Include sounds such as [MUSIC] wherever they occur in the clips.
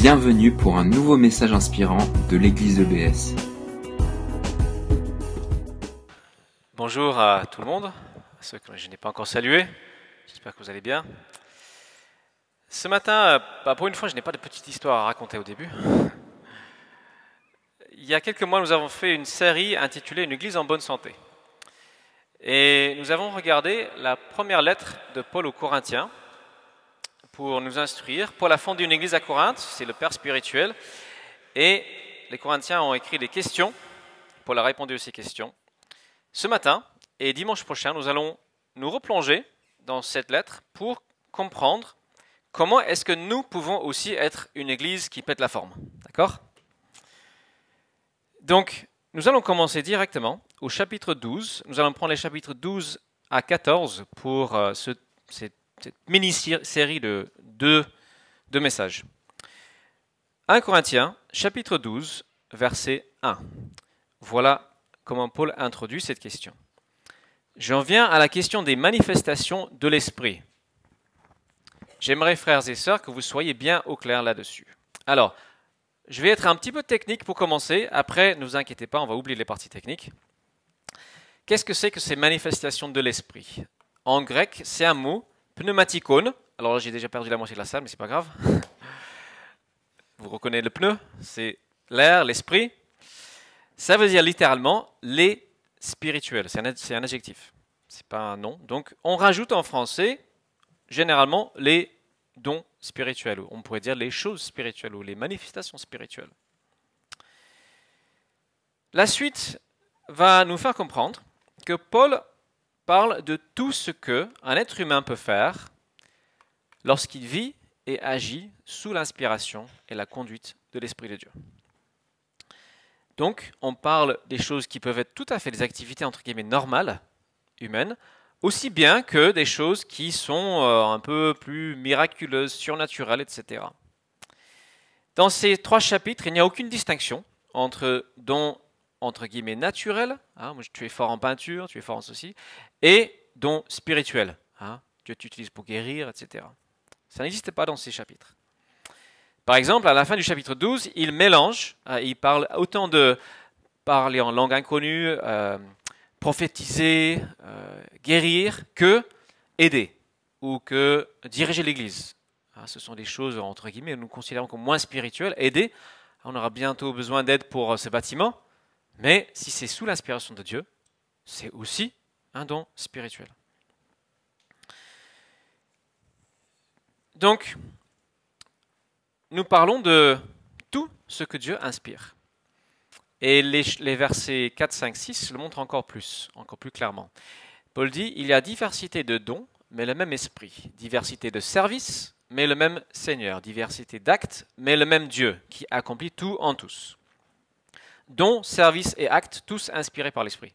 Bienvenue pour un nouveau message inspirant de l'église EBS. Bonjour à tout le monde, à ceux que je n'ai pas encore salués. J'espère que vous allez bien. Ce matin, euh, bah, pour une fois, je n'ai pas de petite histoire à raconter au début. Il y a quelques mois, nous avons fait une série intitulée Une église en bonne santé. Et nous avons regardé la première lettre de Paul aux Corinthiens pour nous instruire. Paul a fondé une église à Corinthe, c'est le père spirituel. Et les Corinthiens ont écrit des questions. Paul a répondu à ces questions. Ce matin et dimanche prochain, nous allons nous replonger dans cette lettre pour comprendre comment est-ce que nous pouvons aussi être une église qui pète la forme. D'accord? Donc, nous allons commencer directement au chapitre 12. Nous allons prendre les chapitres 12 à 14 pour euh, ce, cette, mini-série de deux, messages. 1 Corinthiens, chapitre 12, verset 1. Voilà comment Paul introduit cette question. J'en viens à la question des manifestations de l'esprit. J'aimerais, frères et sœurs, que vous soyez bien au clair là-dessus. Alors, je vais être un petit peu technique pour commencer. Après, ne vous inquiétez pas, on va oublier les parties techniques. Qu'est-ce que c'est que ces manifestations de l'esprit? En grec, c'est un mot, pneumatikon. Alors j'ai déjà perdu la moitié de la salle, mais c'est pas grave. [LAUGHS] Vous reconnaissez le pneu C'est l'air, l'esprit. Ça veut dire littéralement les spirituels. C'est un, un, adjectif. C'est pas un nom. Donc on rajoute en français généralement les dons spirituels. On pourrait dire les choses spirituelles ou les manifestations spirituelles. La suite va nous faire comprendre que Paul parle de tout ce que un être humain peut faire lorsqu'il vit et agit sous l'inspiration et la conduite de l'Esprit de Dieu. Donc, on parle des choses qui peuvent être tout à fait des activités entre guillemets normales, humaines, aussi bien que des choses qui sont euh, un peu plus miraculeuses, surnaturelles, etc. Dans ces trois chapitres, il n'y a aucune distinction entre dons entre guillemets naturels, hein, tu es fort en peinture, tu es fort en ceci, et dons spirituels. Hein, Dieu t'utilise pour guérir, etc. Ça n'existe pas dans ces chapitres. Par exemple, à la fin du chapitre 12, il mélange, euh, il parle autant de parler en langue inconnue, euh, prophétiser, euh, guérir, que aider ou que diriger l'Église. Ah, ce sont des choses, entre guillemets, nous considérons comme moins spirituelles. Aider, on aura bientôt besoin d'aide pour ce bâtiment, mais si c'est sous l'inspiration de Dieu, c'est aussi un don spirituel. Donc, nous parlons de tout ce que Dieu inspire. Et les, versets 4, 5, 6 le montrent encore plus, encore plus clairement. Paul dit, il y a diversité de dons, mais le même esprit. Diversité de services, mais le même Seigneur. Diversité d'actes, mais le même Dieu, qui accomplit tout en tous. Dons, services et actes, tous inspirés par l'Esprit.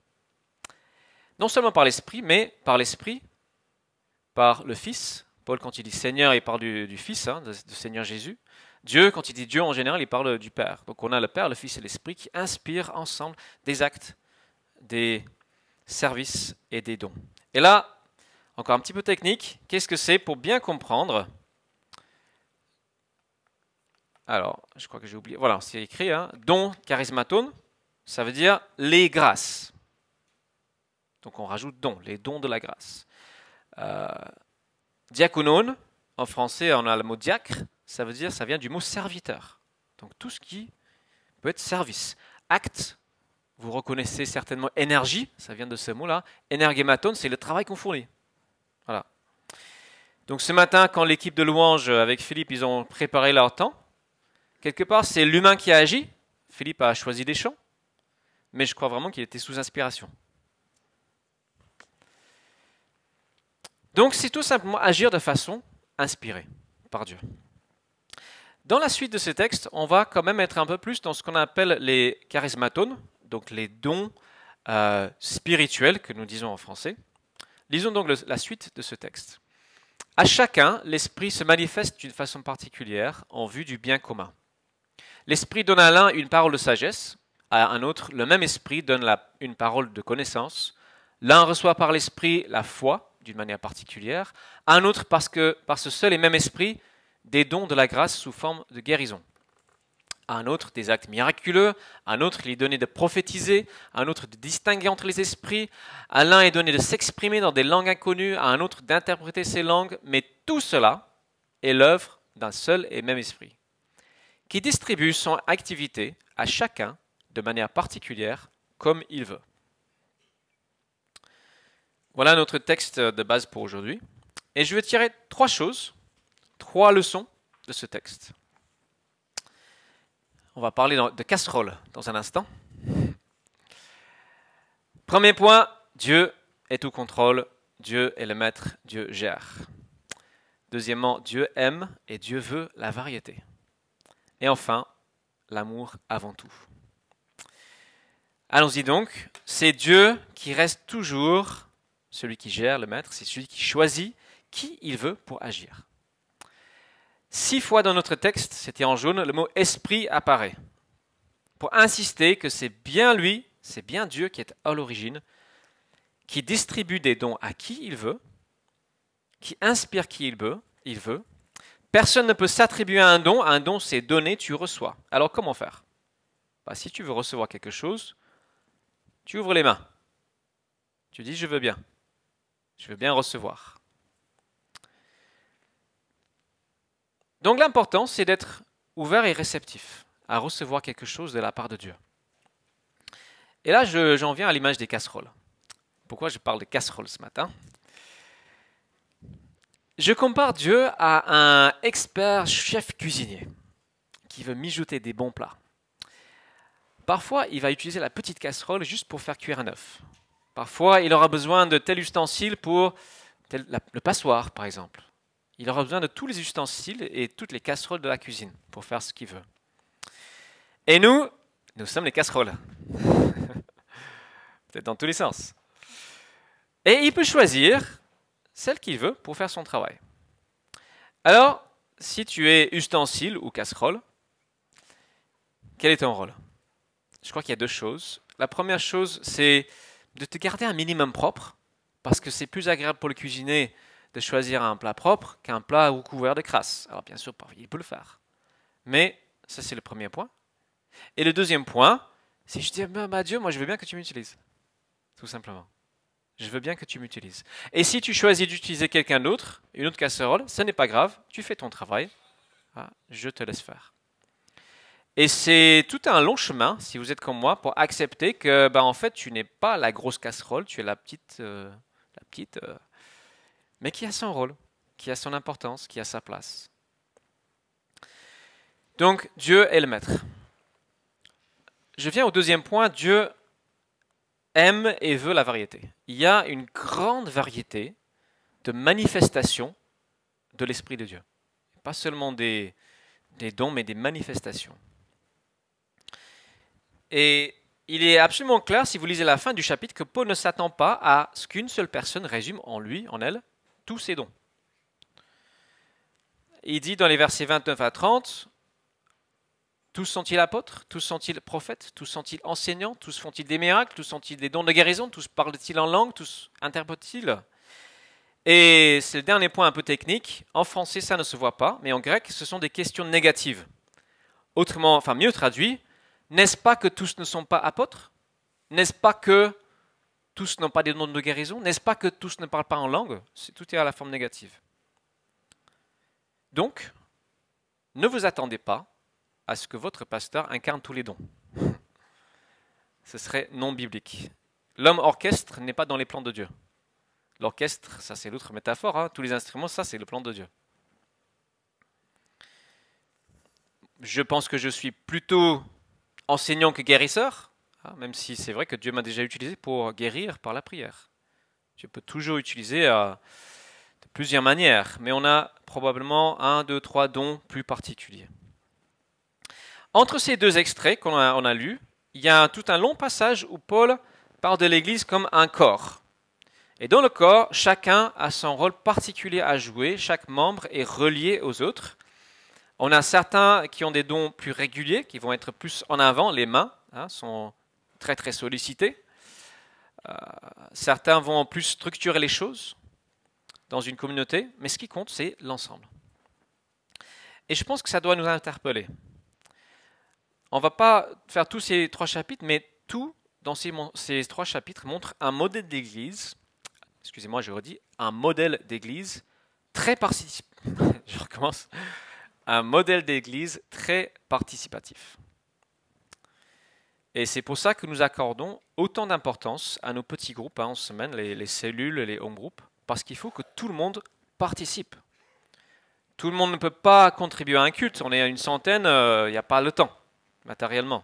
Non seulement par l'Esprit, mais par l'Esprit, par le Fils, Paul, quand il dit Seigneur, il parle du, Fils, hein, de, Seigneur Jésus. Dieu, quand il dit Dieu en général, il parle du Père. Donc on a le Père, le Fils et l'Esprit qui inspirent ensemble des actes, des services et des dons. Et là, encore un petit peu technique, qu'est-ce que c'est pour bien comprendre Alors, je crois que j'ai oublié. Voilà, c'est écrit, hein, don charismaton, ça veut dire les grâces. Donc on rajoute don, les dons de la grâce. Euh, Diaconon, en français, on a le mot diacre, ça veut dire, ça vient du mot serviteur. Donc tout ce qui peut être service. Acte, vous reconnaissez certainement énergie, ça vient de ce mot-là. Énergématon, c'est le travail qu'on fournit. Voilà. Donc ce matin, quand l'équipe de louange avec Philippe, ils ont préparé leur temps, quelque part, c'est l'humain qui a agi. Philippe a choisi des chants, mais je crois vraiment qu'il était sous inspiration. Donc c'est tout simplement agir de façon inspirée par Dieu. Dans la suite de ces textes, on va quand même être un peu plus dans ce qu'on appelle les charismatones, donc les dons euh, spirituels que nous disons en français. Lisons donc la suite de ce texte. À chacun, l'Esprit se manifeste d'une façon particulière en vue du bien commun. L'Esprit donne à l'un une parole de sagesse, à un autre, le même Esprit donne une parole de connaissance. L'un reçoit par l'Esprit la foi, d'une manière particulière, un autre parce que par ce seul et même esprit, des dons de la grâce sous forme de guérison. à un autre des actes miraculeux, à un autre il est donné de prophétiser, à un autre de distinguer entre les esprits, à l'un est donné de s'exprimer dans des langues inconnues, à un autre d'interpréter ces langues, mais tout cela est l'œuvre d'un seul et même esprit, qui distribue son activité à chacun de manière particulière comme il veut. Voilà notre texte de base pour aujourd'hui. Et je vais tirer trois choses, trois leçons de ce texte. On va parler de casserole dans un instant. Premier point, Dieu est tout contrôle, Dieu est le maître, Dieu gère. Deuxièmement, Dieu aime et Dieu veut la variété. Et enfin, l'amour avant tout. Allons-y donc, c'est Dieu qui reste toujours celui qui gère, le maître, c'est celui qui choisit qui il veut pour agir. Six fois dans notre texte, c'était en jaune, le mot esprit apparaît. Pour insister que c'est bien lui, c'est bien Dieu qui est à l'origine, qui distribue des dons à qui il veut, qui inspire qui il veut, il veut. Personne ne peut s'attribuer un don, un don c'est donné, tu reçois. Alors comment faire? Bah, Si tu veux recevoir quelque chose, tu ouvres les mains. Tu dis je veux bien. Je veux bien recevoir. Donc l'important, c'est d'être ouvert et réceptif à recevoir quelque chose de la part de Dieu. Et là, j'en viens à l'image des casseroles. Pourquoi je parle de casseroles ce matin? Je compare Dieu à un expert chef cuisinier qui veut mijoter des bons plats. Parfois, il va utiliser la petite casserole juste pour faire cuire un œuf. Parfois, il aura besoin de tel ustensile pour le passoire, par exemple. Il aura besoin de tous les ustensiles et toutes les casseroles de la cuisine pour faire ce qu'il veut. Et nous, nous sommes les casseroles. [LAUGHS] Peut-être dans tous les sens. Et il peut choisir celle qu'il veut pour faire son travail. Alors, si tu es ustensile ou casserole, quel est ton rôle? Je crois qu'il y a deux choses. La première chose, c'est de te garder un minimum propre, parce que c'est plus agréable pour le cuisiner de choisir un plat propre qu'un plat ou couvert de crasse. Alors bien sûr, il peut le faire. Mais ça, c'est le premier point. Et le deuxième point, c'est je dis, bah, Dieu, moi je veux bien que tu m'utilises. Tout simplement. Je veux bien que tu m'utilises. Et si tu choisis d'utiliser quelqu'un d'autre, une autre casserole, ce n'est pas grave, tu fais ton travail, ah, je te laisse faire. Et c'est tout un long chemin, si vous êtes comme moi, pour accepter que, bah, en fait, tu n'es pas la grosse casserole, tu es la petite, euh, la petite euh, mais qui a son rôle, qui a son importance, qui a sa place. Donc Dieu est le maître. Je viens au deuxième point, Dieu aime et veut la variété. Il y a une grande variété de manifestations de l'Esprit de Dieu. Pas seulement des, dons, mais des manifestations. Et il est absolument clair, si vous lisez la fin du chapitre, que Paul ne s'attend pas à ce qu'une seule personne résume en lui, en elle, tous ses dons. Il dit dans les versets 29 à 30, tous sont-ils apôtres? Tous sont-ils prophètes? Tous sont-ils enseignants? Tous font-ils des miracles? Tous sont-ils des dons de guérison? Tous parlent-ils en langue? Tous interprètent-ils? Et c'est le dernier point un peu technique. En français, ça ne se voit pas, mais en grec, ce sont des questions négatives. Autrement, enfin mieux traduit, n'est-ce pas que tous ne sont pas apôtres? N'est-ce pas que tous n'ont pas des dons de guérison? N'est-ce pas que tous ne parlent pas en langue? Tout est à la forme négative. Donc, ne vous attendez pas à ce que votre pasteur incarne tous les dons. [LAUGHS] Ce serait non biblique. L'homme orchestre n'est pas dans les plans de Dieu. L'orchestre, ça c'est l'autre métaphore, hein. tous les instruments, ça c'est le plan de Dieu. Je pense que je suis plutôt enseignant que guérisseur, ah, même si c'est vrai que Dieu m'a déjà utilisé pour guérir par la prière. Dieu peut toujours utiliser euh, de plusieurs manières, mais on a probablement un, deux, trois dons plus particuliers. Entre ces deux extraits qu'on a, on lus, il y a tout un long passage où Paul parle de l'Église comme un corps. Et dans le corps, chacun a son rôle particulier à jouer, chaque membre est relié aux autres. On a certains qui ont des dons plus réguliers, qui vont être plus en avant, les mains hein, sont très très sollicités. Euh, certains vont plus structurer les choses dans une communauté, mais ce qui compte, c'est l'ensemble. Et je pense que ça doit nous interpeller. On va pas faire tous ces trois chapitres, mais tout dans ces, trois chapitres montre un modèle d'église. Excusez-moi, je redis un modèle d'église très participatif. [LAUGHS] je recommence. Un modèle d'église très participatif. Et c'est pour ça que nous accordons autant d'importance à nos petits groupes hein, en semaine, les, les cellules, les home groups, parce qu'il faut que tout le monde participe. Tout le monde ne peut pas contribuer à un culte. On est à une centaine, il euh, n'y a pas le temps, matériellement.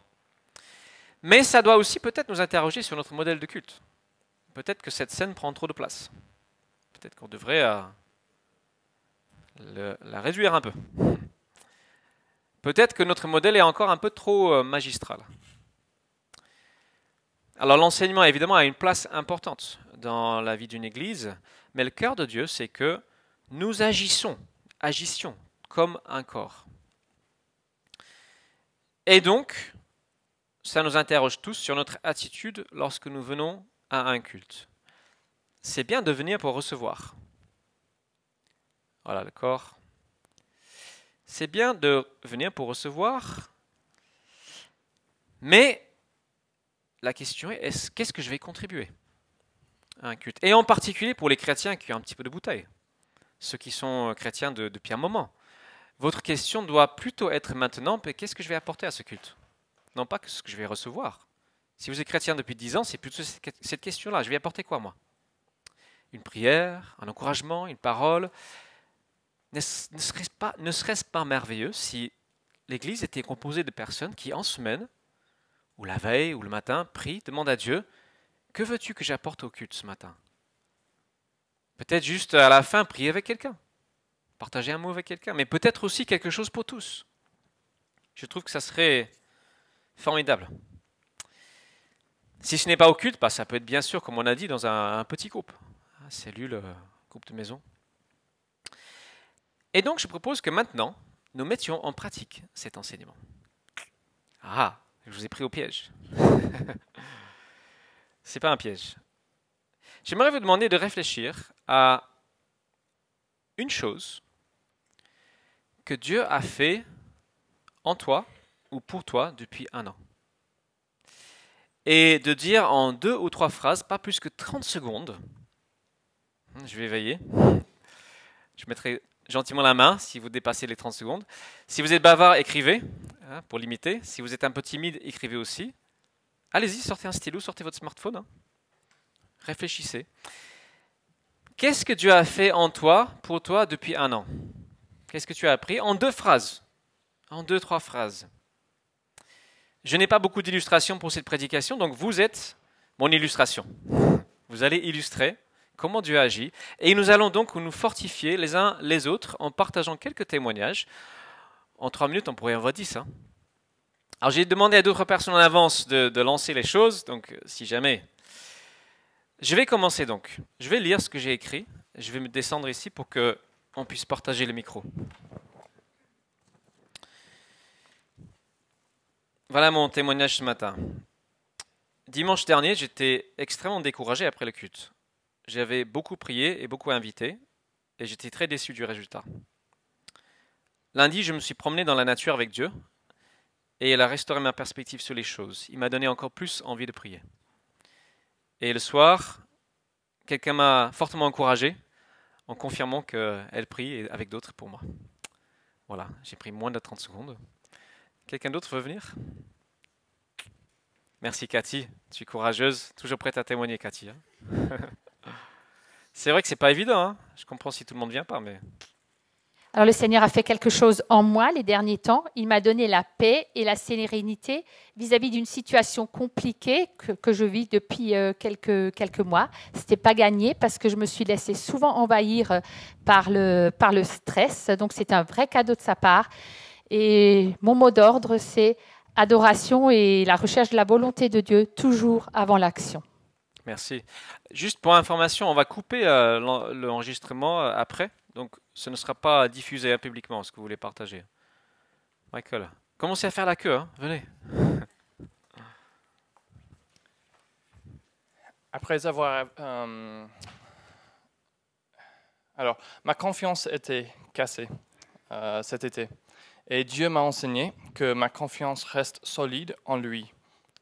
Mais ça doit aussi peut-être nous interroger sur notre modèle de culte. Peut-être que cette scène prend trop de place. Peut-être qu'on devrait euh, la réduire un peu. [LAUGHS] Peut-être que notre modèle est encore un peu trop euh, magistral. Alors l'enseignement, évidemment, a une place importante dans la vie d'une Église, mais le cœur de Dieu, c'est que nous agissons, agissions comme un corps. Et donc, ça nous interroge tous sur notre attitude lorsque nous venons à un culte. C'est bien de venir pour recevoir. Voilà le corps. C'est bien de venir pour recevoir, mais la question est, qu'est-ce que je vais contribuer à un culte? Et en particulier pour les chrétiens qui ont un petit peu de bouteille, ceux qui sont chrétiens depuis un moment. Votre question doit plutôt être maintenant, qu'est-ce que je vais apporter à ce culte? Non pas ce que je vais recevoir. Si vous êtes chrétien depuis dix ans, c'est plutôt cette question-là. Je vais apporter quoi, moi? Une prière, un encouragement, une parole. Ne serait-ce pas, pas merveilleux si l'Église était composée de personnes qui, en semaine, ou la veille, ou le matin, prient, demandent à Dieu, que veux-tu que j'apporte au culte ce matin? Peut-être juste à la fin, prier avec quelqu'un, partager un mot avec quelqu'un, mais peut-être aussi quelque chose pour tous. Je trouve que ça serait formidable. Si ce n'est pas au culte, bah, ça peut être bien sûr, comme on a dit, dans un, petit groupe, cellule, euh, groupe de maison. Et donc, je propose que maintenant, nous mettions en pratique cet enseignement. Ah, je vous ai pris au piège. [LAUGHS] C'est pas un piège. J'aimerais vous demander de réfléchir à une chose que Dieu a fait en toi ou pour toi depuis un an. Et de dire en deux ou trois phrases, pas plus que 30 secondes, je vais veiller, je mettrai gentiment la main si vous dépassez les 30 secondes. Si vous êtes bavard, écrivez hein, pour limiter. Si vous êtes un peu timide, écrivez aussi. Allez-y, sortez un stylo, sortez votre smartphone. Hein. Réfléchissez. Qu'est-ce que Dieu a fait en toi, pour toi, depuis un an? Qu'est-ce que tu as appris En deux phrases. En deux, trois phrases. Je n'ai pas beaucoup d'illustrations pour cette prédication, donc vous êtes mon illustration. Vous allez illustrer comment Dieu agit. Et nous allons donc nous fortifier les uns les autres en partageant quelques témoignages. En trois minutes, on pourrait en voir dix. Hein. Alors j'ai demandé à d'autres personnes en avance de, lancer les choses, donc si jamais... Je vais commencer donc. Je vais lire ce que j'ai écrit. Je vais me descendre ici pour que on puisse partager le micro. Voilà mon témoignage ce matin. Dimanche dernier, j'étais extrêmement découragé après le culte. J'avais beaucoup prié et beaucoup invité, et j'étais très déçu du résultat. Lundi, je me suis promené dans la nature avec Dieu, et il a restauré ma perspective sur les choses. Il m'a donné encore plus envie de prier. Et le soir, quelqu'un m'a fortement encouragé en confirmant qu'elle prie avec d'autres pour moi. Voilà, j'ai pris moins de 30 secondes. Quelqu'un d'autre veut venir? Merci Cathy, tu es courageuse, toujours prête à témoigner Cathy. Hein. [LAUGHS] C'est vrai que c'est pas évident. Hein. Je comprends si tout le monde vient pas, mais. Alors le Seigneur a fait quelque chose en moi les derniers temps. Il m'a donné la paix et la sérénité vis-à-vis d'une situation compliquée que, je vis depuis euh, quelques, quelques mois. Ce n'était pas gagné parce que je me suis laissée souvent envahir euh, par le, par le stress. Donc c'est un vrai cadeau de sa part. Et mon mot d'ordre, c'est adoration et la recherche de la volonté de Dieu toujours avant l'action. Merci. Juste pour information, on va couper euh, l'enregistrement après, donc ce ne sera pas diffusé publiquement ce que vous voulez partager. Michael, commencez à faire la queue, hein. venez. [LAUGHS] Après avoir... Euh, alors, ma confiance était cassée cet été. Et Dieu m'a enseigné que ma confiance reste solide en lui.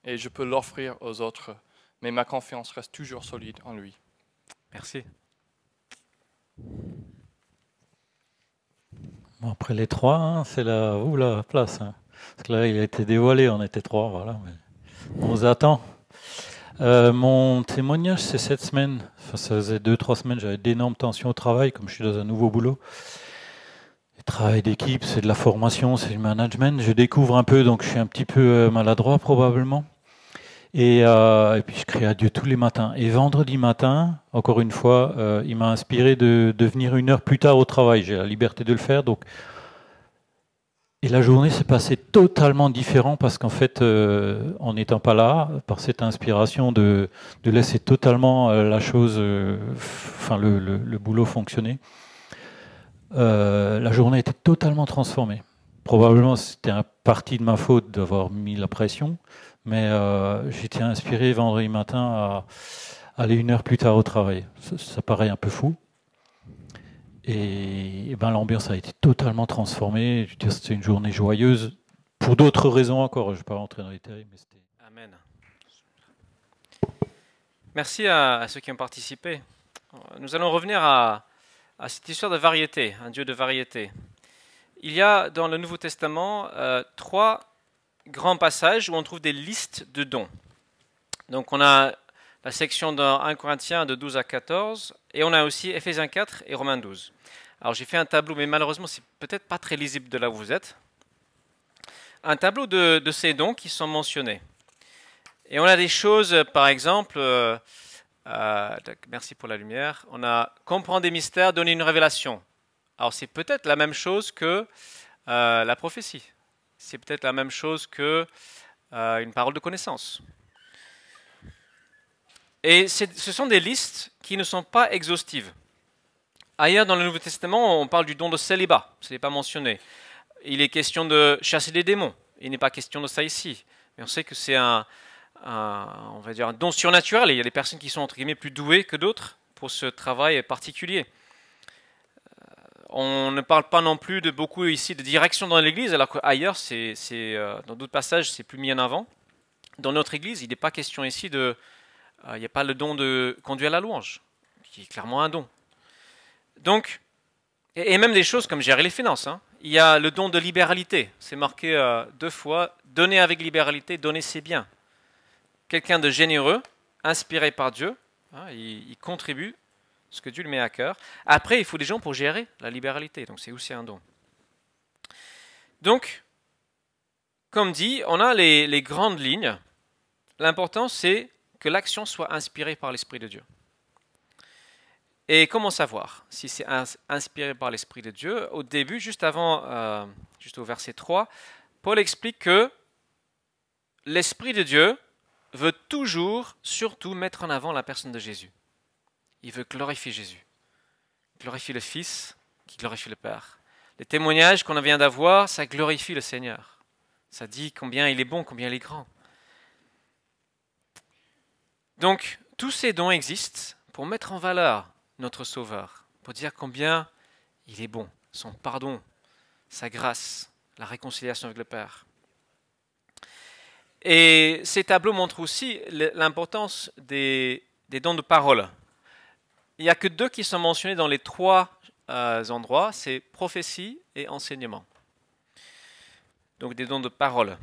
Et je peux l'offrir aux autres. Mais ma confiance reste toujours solide en lui. Merci. Bon, après les trois, hein, c'est la, ouh, la place. hein. Parce que là, il a été dévoilé, on était trois, voilà. on vous attend. Euh, mon témoignage, c'est cette semaine. Enfin, ça faisait deux, trois semaines, j'avais d'énormes tensions au travail, comme je suis dans un nouveau boulot. Le travail d'équipe, c'est de la formation, c'est du management. Je découvre un peu, donc je suis un petit peu euh, maladroit probablement. Et, euh, et puis je crie à Dieu tous les matins. Et vendredi matin, encore une fois, euh, il m'a inspiré de, venir une heure plus tard au travail. J'ai la liberté de le faire, donc et la journée s'est passée totalement différent parce qu'en fait, euh, en n'étant pas là, par cette inspiration de, de laisser totalement la chose, enfin le, le- le boulot fonctionner, la journée était totalement transformée. Probablement, c'était un partie de ma faute d'avoir mis la pression, mais euh, j'étais inspiré vendredi matin à aller une heure plus tard au travail. Ça, paraît un peu fou. Et, ben, l'ambiance a été totalement transformée. C'était une journée joyeuse. Pour d'autres raisons encore, je ne vais pas rentrer dans les détails, mais c'était. Amen. Merci à, ceux qui ont participé. Nous allons revenir à cette histoire de variété, un Dieu de variété. Il y a dans le Nouveau Testament euh, trois grands passages où on trouve des listes de dons. Donc on a la section dans 1 Corinthiens de 12 à 14 et on a aussi Éphésiens 4 et Romains 12. Alors j'ai fait un tableau, mais malheureusement c'est peut-être pas très lisible de là où vous êtes. Un tableau de, de ces dons qui sont mentionnés. Et on a des choses, par exemple, euh, euh, merci pour la lumière, on a comprendre des mystères, donner une révélation. Alors c'est peut-être la même chose que euh, la prophétie. C'est peut-être la même chose que euh, une parole de connaissance. Et ce sont des listes qui ne sont pas exhaustives. Ailleurs dans le Nouveau Testament, on parle du don de célibat, ce n'est pas mentionné. Il est question de chasser des démons, il n'est pas question de ça ici. Mais on sait que c'est un, un- on va dire un don surnaturel. Et il y a des personnes qui sont entre guillemets plus douées que d'autres pour ce travail particulier. On ne parle pas non plus de beaucoup ici de direction dans l'Église, alors qu'ailleurs, c'est, euh, dans d'autres passages, c'est plus mis en avant. Dans notre Église, il n'est pas question ici de, euh, il n'y a pas le don de conduire la louange, qui est clairement un don. Donc, et, même des choses comme gérer les finances. hein. Il y a le don de libéralité. C'est marqué euh, deux fois. Donner avec libéralité, donner c'est bien. Quelqu'un de généreux, inspiré par Dieu, hein, il contribue ce que Dieu lui met à cœur. Après, il faut des gens pour gérer la libéralité. Donc c'est aussi un don. Donc, comme dit, on a les, grandes lignes. L'important, c'est que l'action soit inspirée par l'Esprit de Dieu. Et comment savoir si c'est ins- inspiré par l'Esprit de Dieu? Au début, juste avant, euh, juste au verset 3, Paul explique que l'Esprit de Dieu veut toujours, surtout, mettre en avant la personne de Jésus. Il veut glorifier Jésus. Glorifier le Fils, qui glorifie le Père. Les témoignages qu'on vient d'avoir, ça glorifie le Seigneur. Ça dit combien il est bon, combien il est grand. Donc, tous ces dons existent pour mettre en valeur notre Sauveur, pour dire combien il est bon, son pardon, sa grâce, la réconciliation avec le Père. Et ces tableaux montrent aussi l'importance des dons de parole. Il n'y a que deux qui sont mentionnés dans les trois euh, endroits, c'est prophétie et enseignement. Donc des dons de parole.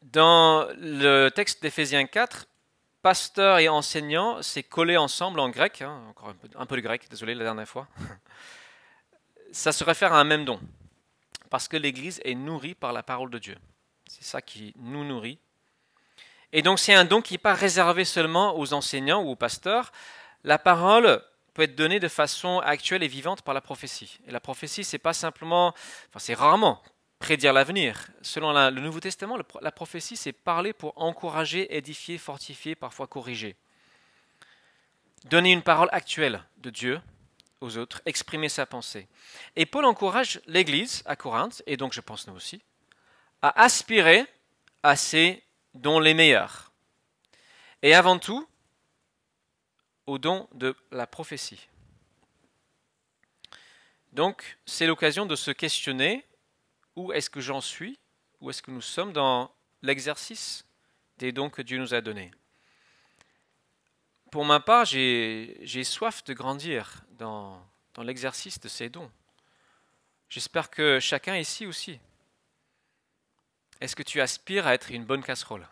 Dans le texte d'Éphésiens 4, pasteur et enseignant, c'est collé ensemble en grec, hein, encore un peu, un peu de grec, désolé la dernière fois. [LAUGHS] Ça se réfère à un même don, parce que l'Église est nourrie par la parole de Dieu. C'est ça qui nous nourrit. Et donc c'est un don qui n'est pas réservé seulement aux enseignants ou aux pasteurs. La parole peut être donnée de façon actuelle et vivante par la prophétie. Et la prophétie, c'est pas simplement, enfin c'est rarement prédire l'avenir. Selon le Nouveau Testament, la prophétie, c'est parler pour encourager, édifier, fortifier, parfois corriger. Donner une parole actuelle de Dieu aux autres, exprimer sa pensée. Et Paul encourage l'Église à Corinthe, et donc je pense nous aussi, à aspirer à ces dons les meilleurs. Et avant tout, au don de la prophétie. Donc, c'est l'occasion de se questionner où est-ce que j'en suis Où est-ce que nous sommes dans l'exercice des dons que Dieu nous a donnés Pour ma part, j'ai soif de grandir dans, dans l'exercice de ces dons. J'espère que chacun ici aussi. Est-ce que tu aspires à être une bonne casserole?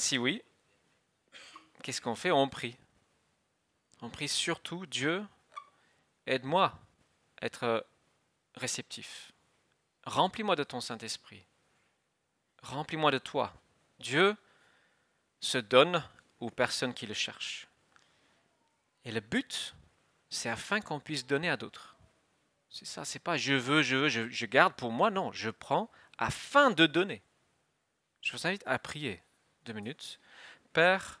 Si oui, qu'est-ce qu'on fait? On prie. On prie surtout Dieu, aide-moi à être réceptif. Remplis-moi de ton Saint-Esprit. Remplis-moi de toi. Dieu se donne aux personnes qui le cherchent. Et le but, c'est afin qu'on puisse donner à d'autres. C'est ça, c'est pas je veux, je veux, je, je, garde pour moi, non, je prends afin de donner. Je vous invite à prier deux minutes. Père,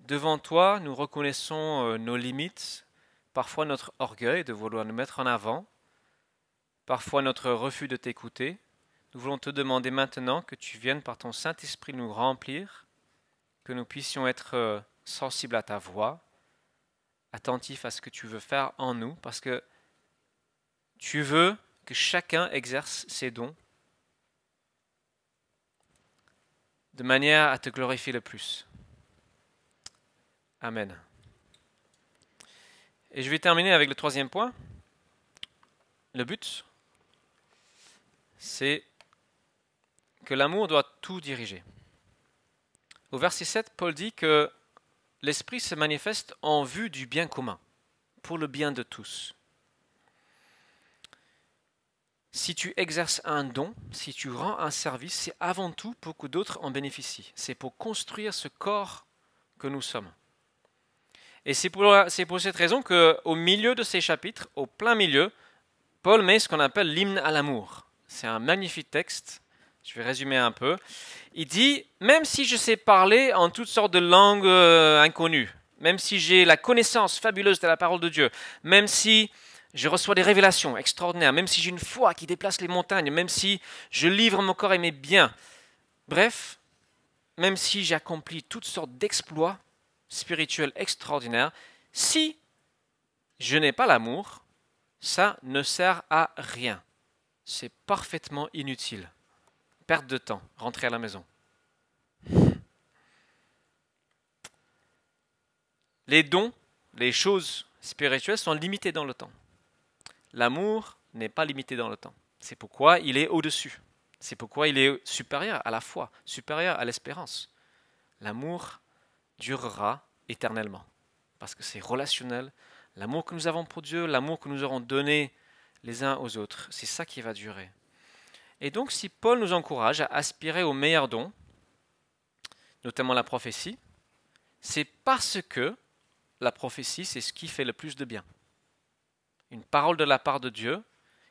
devant toi, nous reconnaissons euh, nos limites, parfois notre orgueil de vouloir nous mettre en avant, parfois notre refus de t'écouter. Nous voulons te demander maintenant que tu viennes par ton Saint-Esprit nous remplir, que nous puissions être euh, sensibles à ta voix, attentifs à ce que tu veux faire en nous, parce que tu veux que chacun exerce ses dons de manière à te glorifier le plus. Amen. Et je vais terminer avec le troisième point. Le but, c'est que l'amour doit tout diriger. Au verset 7, Paul dit que l'Esprit se manifeste en vue du bien commun, pour le bien de tous. Si tu exerces un don, si tu rends un service, c'est avant tout pour que d'autres en bénéficient. C'est pour construire ce corps que nous sommes. Et c'est pour, cette raison qu'au milieu de ces chapitres, au plein milieu, Paul met ce qu'on appelle l'hymne à l'amour. C'est un magnifique texte. Je vais résumer un peu. Il dit, même si je sais parler en toutes sortes de langues euh, inconnues, même si j'ai la connaissance fabuleuse de la parole de Dieu, même si je reçois des révélations extraordinaires, même si j'ai une foi qui déplace les montagnes, même si je livre mon corps et mes biens, bref, même si j'accomplis toutes sortes d'exploits spirituels extraordinaires, si je n'ai pas l'amour, ça ne sert à rien. C'est parfaitement inutile perte de temps, rentrer à la maison. Les dons, les choses spirituelles sont limitées dans le temps. L'amour n'est pas limité dans le temps. C'est pourquoi il est au-dessus. C'est pourquoi il est supérieur à la foi, supérieur à l'espérance. L'amour durera éternellement. Parce que c'est relationnel. L'amour que nous avons pour Dieu, l'amour que nous aurons donné les uns aux autres, c'est ça qui va durer. Et donc, si Paul nous encourage à aspirer au meilleur don, notamment la prophétie, c'est parce que la prophétie, c'est ce qui fait le plus de bien. Une parole de la part de Dieu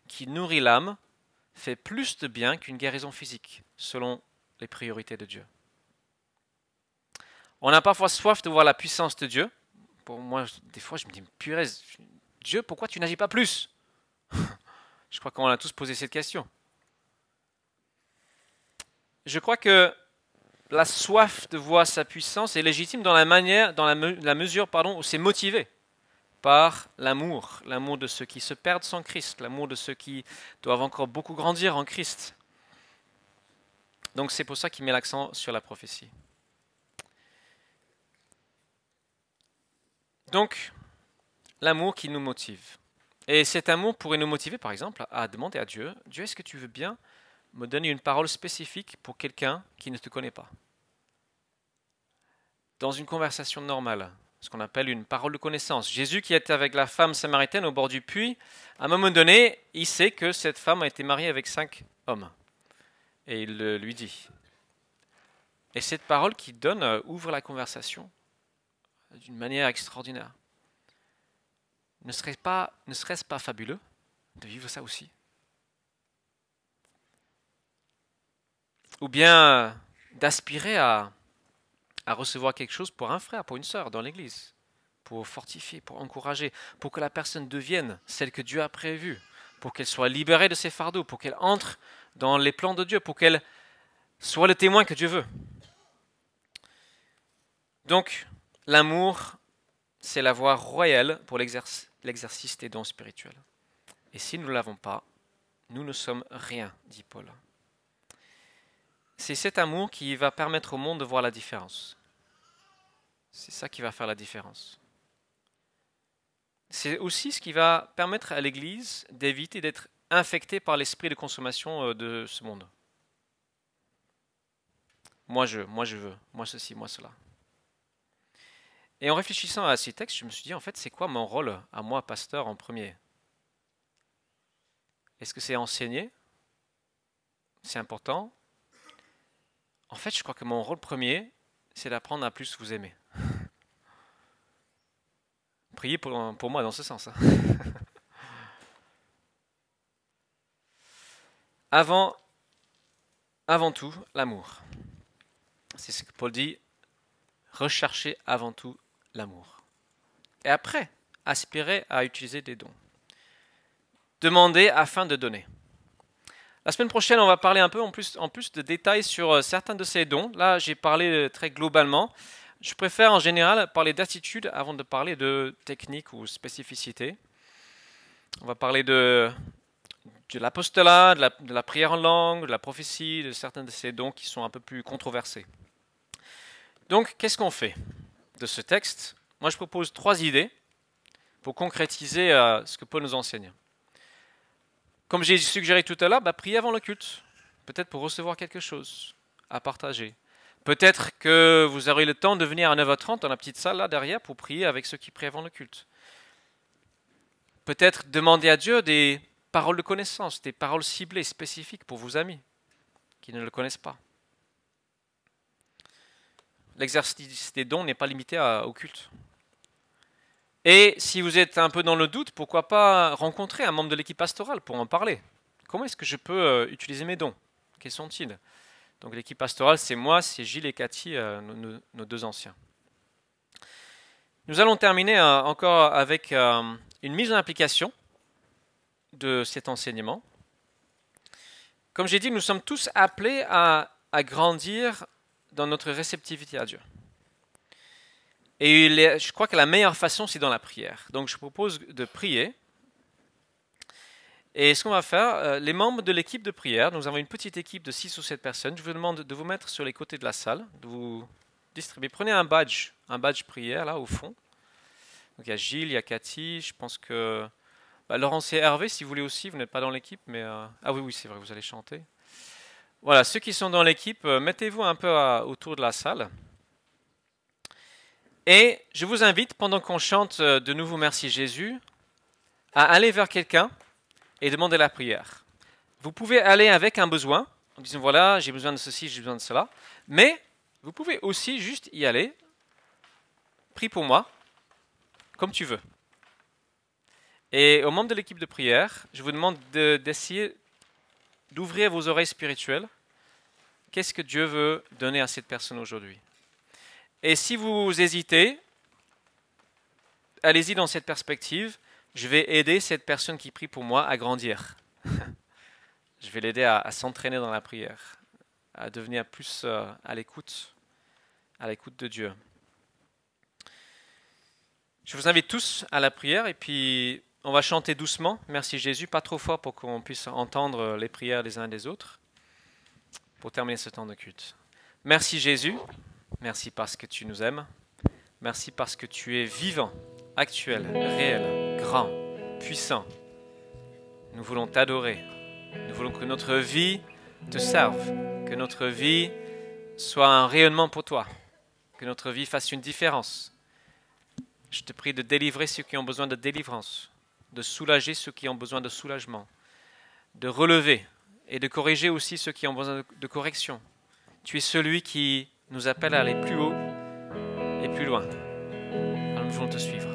qui nourrit l'âme fait plus de bien qu'une guérison physique, selon les priorités de Dieu. On a parfois soif de voir la puissance de Dieu. Pour moi, des fois, je me dis, purée, Dieu, pourquoi tu n'agis pas plus? [LAUGHS] Je crois qu'on a tous posé cette question je crois que la soif de voir sa puissance est légitime dans la manière, dans la, mesure pardon, où c'est motivé par l'amour, l'amour de ceux qui se perdent sans Christ, l'amour de ceux qui doivent encore beaucoup grandir en Christ. Donc c'est pour ça qu'il met l'accent sur la prophétie. Donc, l'amour qui nous motive. Et cet amour pourrait nous motiver, par exemple, à demander à Dieu, Dieu, est-ce que tu veux bien me donner une parole spécifique pour quelqu'un qui ne te connaît pas? Dans une conversation normale, ce qu'on appelle une parole de connaissance. Jésus qui était avec la femme samaritaine au bord du puits, à un moment donné, il sait que cette femme a été mariée avec cinq hommes. Et il le lui dit. Et cette parole qui donne euh, ouvre la conversation d'une manière extraordinaire. Ne serait-ce pas, fabuleux de vivre ça aussi? Ou bien d'aspirer à, recevoir quelque chose pour un frère, pour une sœur dans l'Église, pour fortifier, pour encourager, pour que la personne devienne celle que Dieu a prévue, pour qu'elle soit libérée de ses fardeaux, pour qu'elle entre dans les plans de Dieu, pour qu'elle soit le témoin que Dieu veut. Donc, l'amour, c'est la voie royale pour l'exercice des dons spirituels. Et si nous ne l'avons pas, nous ne sommes rien, dit Paul. C'est cet amour qui va permettre au monde de voir la différence. C'est ça qui va faire la différence. C'est aussi ce qui va permettre à l'Église d'éviter d'être infectée par l'esprit de consommation euh, de ce monde. Moi je, moi je veux, moi ceci, moi cela. Et en réfléchissant à ces textes, je me suis dit, en fait, c'est quoi mon rôle à moi, pasteur, en premier? Est-ce que c'est enseigner? C'est important En fait, je crois que mon rôle premier, c'est d'apprendre à plus vous aimer. Priez pour, moi dans ce sens. Hein. [LAUGHS] avant, avant tout, l'amour. C'est ce que Paul dit. Recherchez avant tout l'amour. Et après, aspirez à utiliser des dons. Demandez afin de donner. La semaine prochaine, on va parler un peu en plus, en plus de détails sur euh, certains de ces dons. Là, j'ai parlé euh, très globalement. Je préfère en général parler d'attitude avant de parler de technique ou spécificité. On va parler de, de l'apostolat, de la, prière en langue, de la prophétie, de certains de ces dons qui sont un peu plus controversés. Donc, qu'est-ce qu'on fait de ce texte? Moi, je propose trois idées pour concrétiser euh, ce que Paul nous enseigne. Comme j'ai suggéré tout à l'heure, bah, priez avant le culte, peut-être pour recevoir quelque chose à partager. Peut-être que vous aurez le temps de venir à 9h30 dans la petite salle là derrière pour prier avec ceux qui prient avant le culte. Peut-être demander à Dieu des paroles de connaissance, des paroles ciblées, spécifiques pour vos amis qui ne le connaissent pas. L'exercice des dons n'est pas limité au culte. Et si vous êtes un peu dans le doute, pourquoi pas rencontrer un membre de l'équipe pastorale pour en parler? Comment est-ce que je peux euh, utiliser mes dons? Quels sont-ils? Donc l'équipe pastorale, c'est moi, c'est Gilles et Cathy, euh, nos, deux anciens. Nous allons terminer euh, encore avec une mise en application de cet enseignement. Comme j'ai dit, nous sommes tous appelés à, grandir dans notre réceptivité à Dieu. Et je crois que la meilleure façon, c'est dans la prière. Donc je propose de prier et ce qu'on va faire, euh, les membres de l'équipe de prière, nous avons une petite équipe de 6 ou 7 personnes, je vous demande de vous mettre sur les côtés de la salle, de vous distribuer. Prenez un badge, un badge prière là au fond. Donc il y a Gilles, il y a Cathy, je pense que bah, Laurence et Hervé, si vous voulez aussi, vous n'êtes pas dans l'équipe, mais euh, ah oui, oui, c'est vrai, vous allez chanter. Voilà, ceux qui sont dans l'équipe, euh, mettez-vous un peu autour de la salle. Et je vous invite, pendant qu'on chante de nouveau Merci Jésus, à aller vers quelqu'un et demander la prière. Vous pouvez aller avec un besoin, en disant voilà, j'ai besoin de ceci, j'ai besoin de cela, mais vous pouvez aussi juste y aller, prie pour moi, comme tu veux. Et aux membres de l'équipe de prière, je vous demande d'essayer d'ouvrir vos oreilles spirituelles. Qu'est-ce que Dieu veut donner à cette personne aujourd'hui? Et si vous hésitez, allez-y dans cette perspective je vais aider cette personne qui prie pour moi à grandir. [LAUGHS] je vais l'aider à, s'entraîner dans la prière, à devenir plus euh, à l'écoute, à l'écoute de Dieu. Je vous invite tous à la prière et puis on va chanter doucement. Merci Jésus, pas trop fort pour qu'on puisse entendre les prières des uns des autres pour terminer ce temps de culte. Merci Jésus, merci parce que tu nous aimes, merci parce que tu es vivant, actuel, réel grand, puissant. Nous voulons t'adorer. Nous voulons que notre vie te serve, que notre vie soit un rayonnement pour toi, que notre vie fasse une différence. Je te prie de délivrer ceux qui ont besoin de délivrance, de soulager ceux qui ont besoin de soulagement, de relever et de corriger aussi ceux qui ont besoin de correction. Tu es celui qui nous appelle à aller plus haut et plus loin. Nous voulons te suivre.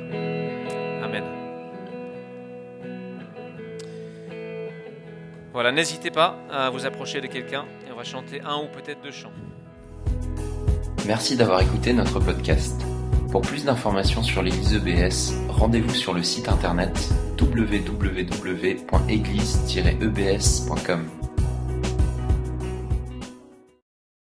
Amen. Voilà, n'hésitez pas à vous approcher de quelqu'un et on va chanter un ou peut-être deux chants. Merci d'avoir écouté notre podcast. Pour plus d'informations sur l'église EBS, rendez-vous sur le site internet www.église-ebs.com.